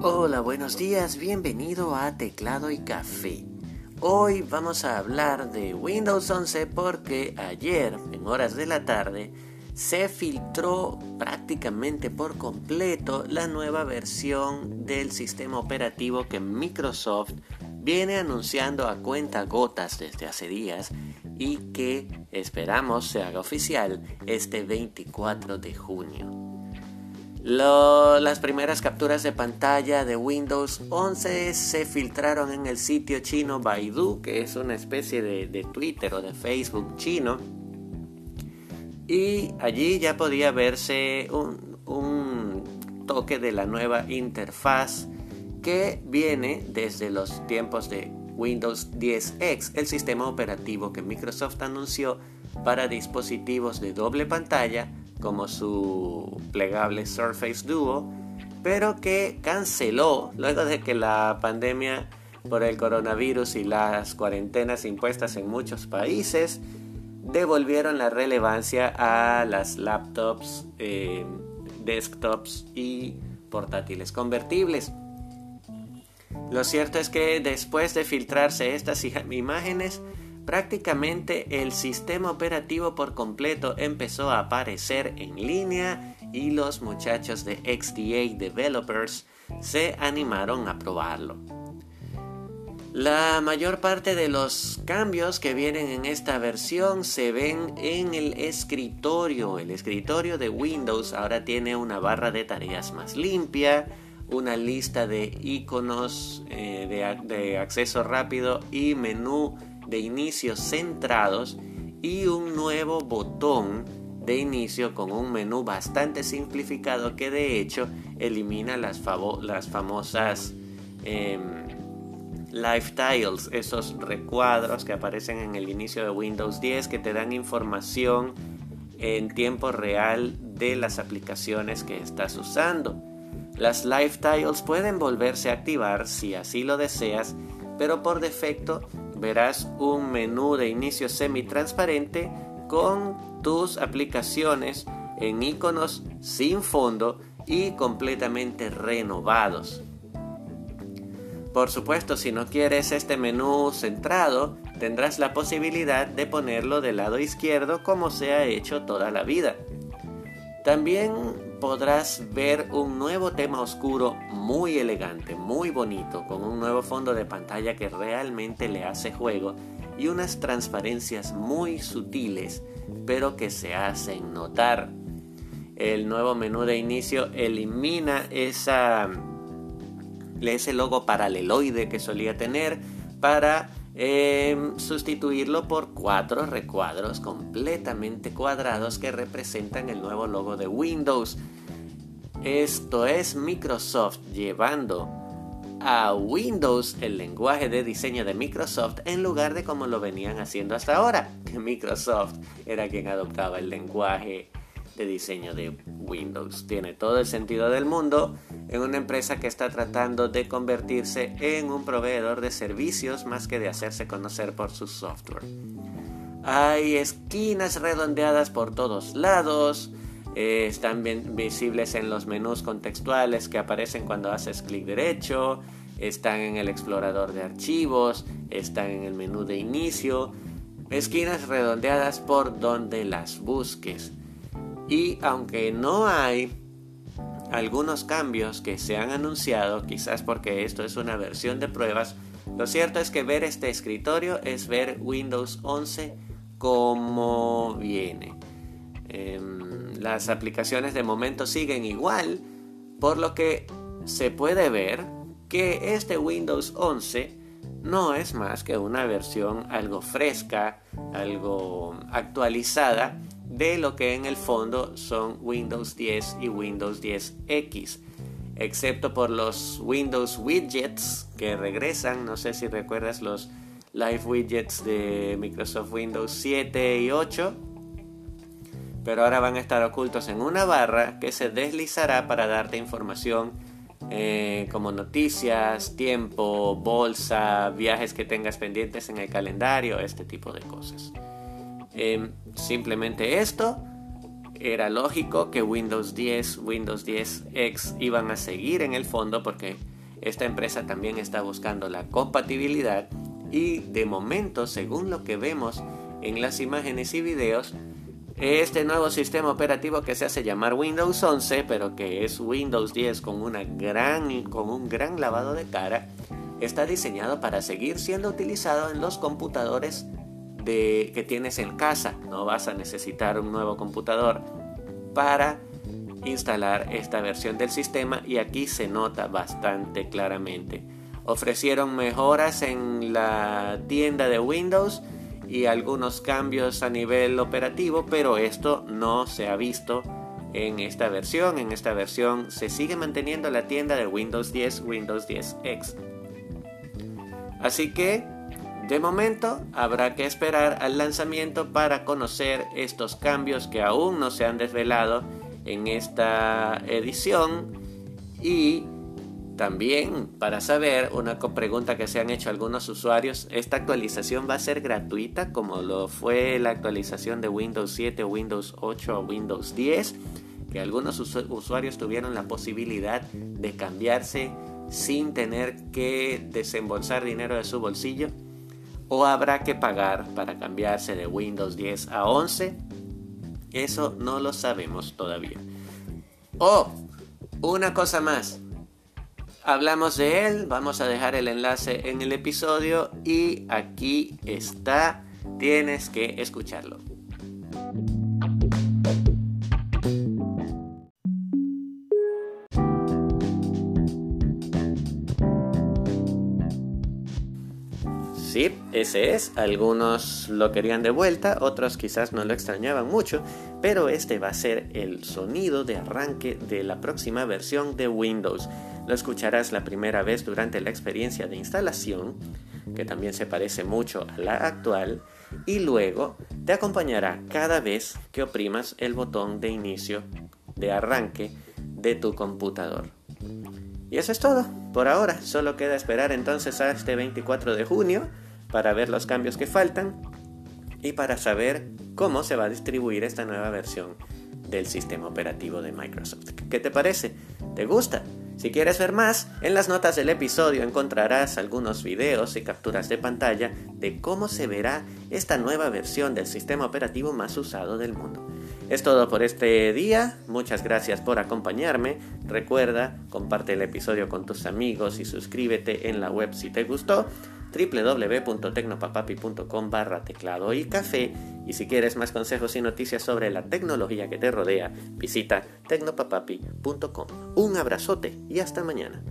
Hola, buenos días, bienvenido a Teclado y Café. Hoy vamos a hablar de Windows 11 porque ayer, en horas de la tarde, se filtró prácticamente por completo la nueva versión del sistema operativo que Microsoft viene anunciando a cuenta gotas desde hace días y que esperamos se haga oficial este 24 de junio. Las primeras capturas de pantalla de Windows 11 se filtraron en el sitio chino Baidu, que es una especie de Twitter o de Facebook chino. Y allí ya podía verse un, toque de la nueva interfaz que viene desde los tiempos de Windows 10X, el sistema operativo que Microsoft anunció para dispositivos de doble pantalla como su plegable Surface Duo, pero que canceló luego de que la pandemia por el coronavirus y las cuarentenas impuestas en muchos países devolvieron la relevancia a las laptops, eh, desktops y portátiles convertibles. Lo cierto es que después de filtrarse estas imágenes, prácticamente el sistema operativo por completo empezó a aparecer en línea y los muchachos de XDA Developers se animaron a probarlo. La mayor parte de los cambios que vienen en esta versión se ven en el escritorio. El escritorio de Windows ahora tiene una barra de tareas más limpia, una lista de iconos eh, de, de acceso rápido y menú de inicio centrados y un nuevo botón de inicio con un menú bastante simplificado que de hecho elimina las, las famosas em, Lifetiles, esos recuadros que aparecen en el inicio de Windows 10 que te dan información en tiempo real de las aplicaciones que estás usando. Las Lifetiles pueden volverse a activar si así lo deseas, pero por defecto verás un menú de inicio semi-transparente con tus aplicaciones en iconos sin fondo y completamente renovados. Por supuesto, si no quieres este menú centrado, tendrás la posibilidad de ponerlo del lado izquierdo como se ha hecho toda la vida. También podrás ver un nuevo tema oscuro muy elegante, muy bonito, con un nuevo fondo de pantalla que realmente le hace juego y unas transparencias muy sutiles, pero que se hacen notar. El nuevo menú de inicio elimina esa ese logo paraleloide que solía tener para em, sustituirlo por cuatro recuadros completamente cuadrados que representan el nuevo logo de Windows. Esto es Microsoft llevando a Windows el lenguaje de diseño de Microsoft en lugar de como lo venían haciendo hasta ahora, que Microsoft era quien adoptaba el lenguaje de diseño de Windows. Tiene todo el sentido del mundo en una empresa que está tratando de convertirse en un proveedor de servicios más que de hacerse conocer por su software. Hay esquinas redondeadas por todos lados, eh, están bien visibles en los menús contextuales que aparecen cuando haces clic derecho, están en el explorador de archivos, están en el menú de inicio, esquinas redondeadas por donde las busques. Y aunque no hay algunos cambios que se han anunciado, quizás porque esto es una versión de pruebas, lo cierto es que ver este escritorio es ver Windows 11 como viene. Em, las aplicaciones de momento siguen igual, por lo que se puede ver que este Windows 11 no es más que una versión algo fresca, algo actualizada de lo que en el fondo son Windows 10 y Windows 10X, excepto por los Windows Widgets que regresan, no sé si recuerdas los Live Widgets de Microsoft Windows 7 y 8, pero ahora van a estar ocultos en una barra que se deslizará para darte información eh, como noticias, tiempo, bolsa, viajes que tengas pendientes en el calendario, este tipo de cosas. Em, simplemente esto. Era lógico que Windows 10, Windows 10X iban a seguir en el fondo porque esta empresa también está buscando la compatibilidad y de momento, según lo que vemos en las imágenes y videos, este nuevo sistema operativo que se hace llamar Windows 11, pero que es Windows 10 con, una gran, con un gran lavado de cara, está diseñado para seguir siendo utilizado en los computadores de, que tienes en casa. No vas a necesitar un nuevo computador para instalar esta versión del sistema y aquí se nota bastante claramente. Ofrecieron mejoras en la tienda de Windows y algunos cambios a nivel operativo, pero esto no se ha visto en esta versión. En esta versión se sigue manteniendo la tienda de Windows 10, Windows 10X. Así que, de momento, habrá que esperar al lanzamiento para conocer estos cambios que aún no se han desvelado en esta edición y también para saber una pregunta que se han hecho algunos usuarios, ¿esta actualización va a ser gratuita como lo fue la actualización de Windows 7 o Windows 8 o Windows 10? Que algunos usuarios tuvieron la posibilidad de cambiarse sin tener que desembolsar dinero de su bolsillo? ¿O habrá que pagar para cambiarse de Windows 10 a 11? Eso no lo sabemos todavía. Oh, una cosa más. Hablamos de él, vamos a dejar el enlace en el episodio y aquí está, tienes que escucharlo. Sí, ese es. Algunos lo querían de vuelta, otros quizás no lo extrañaban mucho, pero este va a ser el sonido de arranque de la próxima versión de Windows. Lo escucharás la primera vez durante la experiencia de instalación, que también se parece mucho a la actual, y luego te acompañará cada vez que oprimas el botón de inicio de arranque de tu computador. Y eso es todo. Por ahora, solo queda esperar entonces a este 24 de junio para ver los cambios que faltan y para saber cómo se va a distribuir esta nueva versión del sistema operativo de Microsoft. ¿Qué te parece? ¿Te gusta? Si quieres ver más, en las notas del episodio encontrarás algunos videos y capturas de pantalla de cómo se verá esta nueva versión del sistema operativo más usado del mundo. Es todo por este día, muchas gracias por acompañarme, recuerda, comparte el episodio con tus amigos y suscríbete en la web si te gustó www.tecnopapapi.com barra teclado y café y si quieres más consejos y noticias sobre la tecnología que te rodea, visita tecnopapapi.com. Un abrazote y hasta mañana.